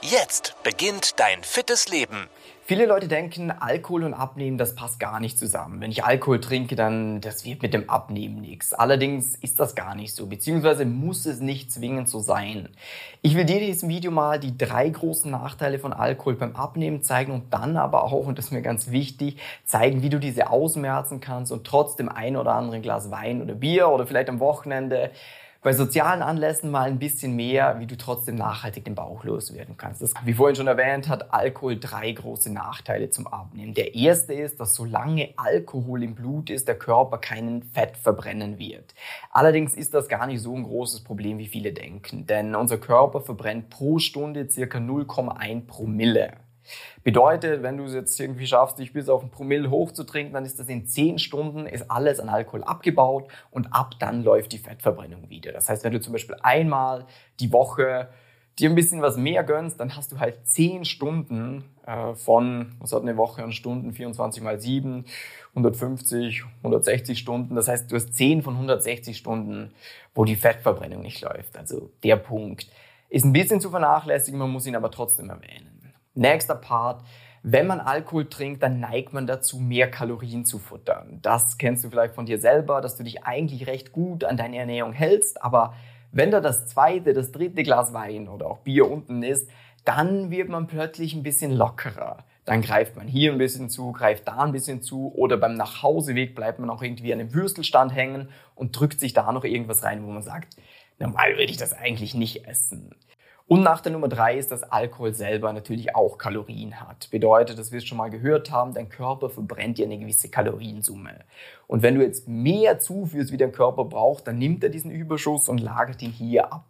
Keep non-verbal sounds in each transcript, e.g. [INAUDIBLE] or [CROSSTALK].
Jetzt beginnt dein fittes Leben. Viele Leute denken, Alkohol und Abnehmen, das passt gar nicht zusammen. Wenn ich Alkohol trinke, dann das wird mit dem Abnehmen nichts. Allerdings ist das gar nicht so, beziehungsweise muss es nicht zwingend so sein. Ich will dir in diesem Video mal die drei großen Nachteile von Alkohol beim Abnehmen zeigen und dann aber auch, und das ist mir ganz wichtig, zeigen, wie du diese ausmerzen kannst und trotzdem ein oder andere Glas Wein oder Bier oder vielleicht am Wochenende bei sozialen Anlässen mal ein bisschen mehr, wie du trotzdem nachhaltig den Bauch loswerden kannst. Das, wie vorhin schon erwähnt, hat Alkohol drei große Nachteile zum Abnehmen. Der erste ist, dass solange Alkohol im Blut ist, der Körper keinen Fett verbrennen wird. Allerdings ist das gar nicht so ein großes Problem, wie viele denken, denn unser Körper verbrennt pro Stunde circa 0,1 Promille. Bedeutet, wenn du es jetzt irgendwie schaffst, dich bis auf ein Promille hochzutrinken, dann ist das in 10 Stunden, ist alles an Alkohol abgebaut und ab dann läuft die Fettverbrennung wieder. Das heißt, wenn du zum Beispiel einmal die Woche dir ein bisschen was mehr gönnst, dann hast du halt 10 Stunden äh, von, was hat eine Woche an Stunden, 24 mal 7, 150, 160 Stunden. Das heißt, du hast 10 von 160 Stunden, wo die Fettverbrennung nicht läuft. Also der Punkt ist ein bisschen zu vernachlässigen, man muss ihn aber trotzdem erwähnen. Nächster Part. Wenn man Alkohol trinkt, dann neigt man dazu, mehr Kalorien zu futtern. Das kennst du vielleicht von dir selber, dass du dich eigentlich recht gut an deine Ernährung hältst, aber wenn da das zweite, das dritte Glas Wein oder auch Bier unten ist, dann wird man plötzlich ein bisschen lockerer. Dann greift man hier ein bisschen zu, greift da ein bisschen zu oder beim Nachhauseweg bleibt man auch irgendwie an einem Würstelstand hängen und drückt sich da noch irgendwas rein, wo man sagt, normal würde ich das eigentlich nicht essen. Und nach der Nummer drei ist, dass Alkohol selber natürlich auch Kalorien hat. Bedeutet, dass wir es schon mal gehört haben, dein Körper verbrennt dir eine gewisse Kaloriensumme. Und wenn du jetzt mehr zuführst, wie dein Körper braucht, dann nimmt er diesen Überschuss und lagert ihn hier ab.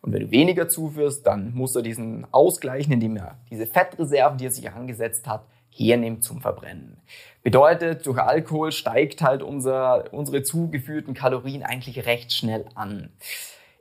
Und wenn du weniger zuführst, dann muss er diesen ausgleichen, indem er diese Fettreserven, die er sich angesetzt hat, hernimmt zum Verbrennen. Bedeutet, durch Alkohol steigt halt unser, unsere zugeführten Kalorien eigentlich recht schnell an.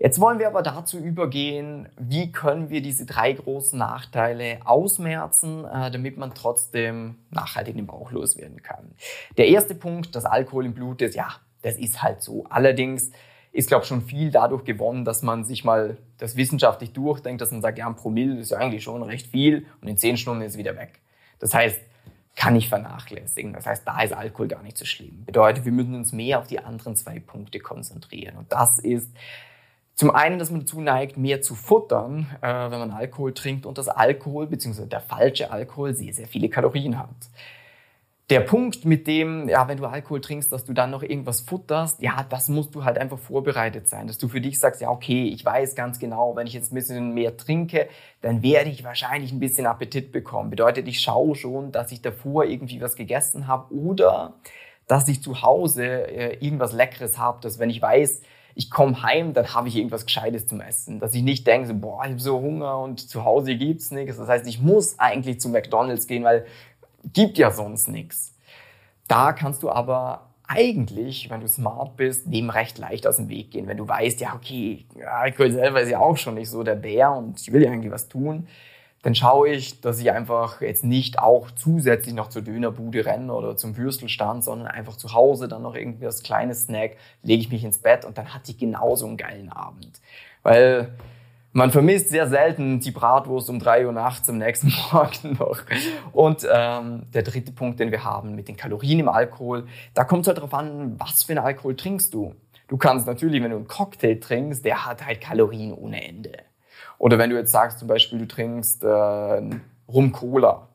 Jetzt wollen wir aber dazu übergehen, wie können wir diese drei großen Nachteile ausmerzen, äh, damit man trotzdem nachhaltig den Bauch loswerden kann. Der erste Punkt, das Alkohol im Blut ist, ja, das ist halt so. Allerdings ist, glaube ich, schon viel dadurch gewonnen, dass man sich mal das wissenschaftlich durchdenkt, dass man sagt, ja, ein Promille ist ja eigentlich schon recht viel und in zehn Stunden ist es wieder weg. Das heißt, kann ich vernachlässigen. Das heißt, da ist Alkohol gar nicht so schlimm. Bedeutet, wir müssen uns mehr auf die anderen zwei Punkte konzentrieren. Und das ist, zum einen, dass man dazu neigt, mehr zu futtern, äh, wenn man Alkohol trinkt und dass Alkohol bzw. der falsche Alkohol sehr, sehr viele Kalorien hat. Der Punkt mit dem, ja, wenn du Alkohol trinkst, dass du dann noch irgendwas futterst, ja, das musst du halt einfach vorbereitet sein, dass du für dich sagst, ja, okay, ich weiß ganz genau, wenn ich jetzt ein bisschen mehr trinke, dann werde ich wahrscheinlich ein bisschen Appetit bekommen. Bedeutet, ich schaue schon, dass ich davor irgendwie was gegessen habe oder dass ich zu Hause äh, irgendwas Leckeres habe, dass wenn ich weiß, ich komme heim, dann habe ich irgendwas Gescheites zum Essen. Dass ich nicht denke, so, boah, ich habe so Hunger und zu Hause gibt's nichts. Das heißt, ich muss eigentlich zu McDonalds gehen, weil gibt ja sonst nichts. Da kannst du aber eigentlich, wenn du smart bist, dem recht leicht aus dem Weg gehen. Wenn du weißt, ja, okay, Alkohol selber ist ja auch schon nicht so der Bär und ich will ja irgendwie was tun, dann schaue ich, dass ich einfach jetzt nicht auch zusätzlich noch zur Dönerbude renne oder zum Würstelstand, sondern einfach zu Hause dann noch irgendwie das kleine Snack, lege ich mich ins Bett und dann hatte ich genauso einen geilen Abend. Weil man vermisst sehr selten die Bratwurst um drei Uhr nachts am nächsten [LAUGHS] Morgen noch. Und ähm, der dritte Punkt, den wir haben mit den Kalorien im Alkohol, da kommt es halt darauf an, was für einen Alkohol trinkst du. Du kannst natürlich, wenn du einen Cocktail trinkst, der hat halt Kalorien ohne Ende. Oder wenn du jetzt sagst, zum Beispiel, du trinkst äh, Rum-Cola,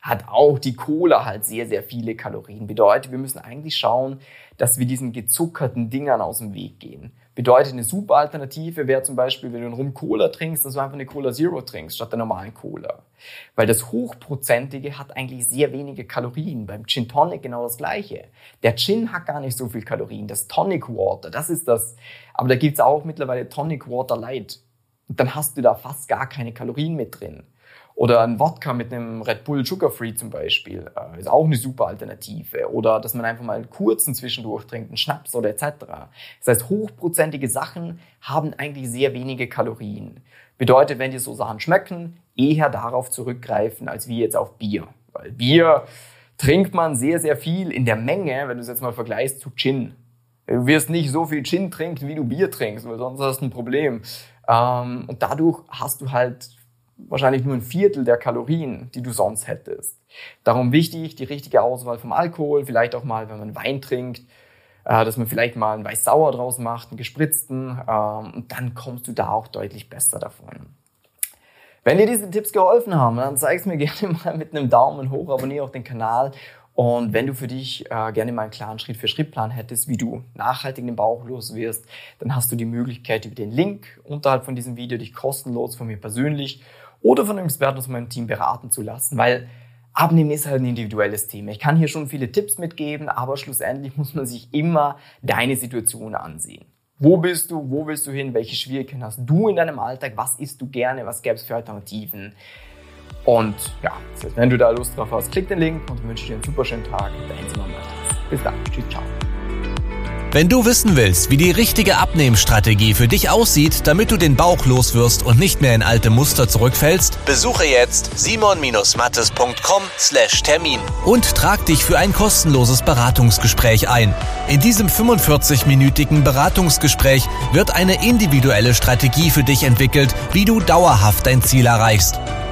hat auch die Cola halt sehr, sehr viele Kalorien. Bedeutet, wir müssen eigentlich schauen, dass wir diesen gezuckerten Dingern aus dem Weg gehen. Bedeutet, eine super Alternative wäre zum Beispiel, wenn du einen Rum-Cola trinkst, dass du einfach eine Cola Zero trinkst, statt der normalen Cola. Weil das Hochprozentige hat eigentlich sehr wenige Kalorien. Beim Gin Tonic genau das Gleiche. Der Gin hat gar nicht so viel Kalorien. Das Tonic Water, das ist das. Aber da gibt's auch mittlerweile Tonic Water Light. Und dann hast du da fast gar keine Kalorien mit drin. Oder ein Wodka mit einem Red Bull Sugar Free zum Beispiel äh, ist auch eine super Alternative. Oder dass man einfach mal einen kurzen zwischendurch trinkt, einen Schnaps oder etc. Das heißt, hochprozentige Sachen haben eigentlich sehr wenige Kalorien. Bedeutet, wenn dir so Sachen schmecken, eher darauf zurückgreifen, als wie jetzt auf Bier. Weil Bier trinkt man sehr, sehr viel in der Menge, wenn du es jetzt mal vergleichst zu Gin. Du wirst nicht so viel Gin trinken, wie du Bier trinkst, weil sonst hast du ein Problem. Ähm, und dadurch hast du halt wahrscheinlich nur ein Viertel der Kalorien, die du sonst hättest. Darum wichtig, die richtige Auswahl vom Alkohol, vielleicht auch mal, wenn man Wein trinkt, äh, dass man vielleicht mal einen Weiß-Sauer draus macht, einen gespritzten, ähm, und dann kommst du da auch deutlich besser davon. Wenn dir diese Tipps geholfen haben, dann zeig es mir [LAUGHS] gerne mal mit einem Daumen hoch, abonniere auch den Kanal und wenn du für dich äh, gerne mal einen klaren Schritt-für-Schritt-Plan hättest, wie du nachhaltig den Bauch los wirst, dann hast du die Möglichkeit, über den Link unterhalb von diesem Video dich kostenlos von mir persönlich oder von einem Experten aus meinem Team beraten zu lassen, weil Abnehmen ist halt ein individuelles Thema. Ich kann hier schon viele Tipps mitgeben, aber schlussendlich [LAUGHS] muss man sich immer deine Situation ansehen. Wo bist du? Wo willst du hin? Welche Schwierigkeiten hast du in deinem Alltag? Was isst du gerne? Was gäbe es für Alternativen? Und ja, wenn du da Lust drauf hast, klick den Link und wünsche dir einen super schönen Tag. Bis dann. Tschüss, ciao. Wenn du wissen willst, wie die richtige Abnehmstrategie für dich aussieht, damit du den Bauch loswirst und nicht mehr in alte Muster zurückfällst, besuche jetzt simon-mattes.com/termin und trag dich für ein kostenloses Beratungsgespräch ein. In diesem 45-minütigen Beratungsgespräch wird eine individuelle Strategie für dich entwickelt, wie du dauerhaft dein Ziel erreichst.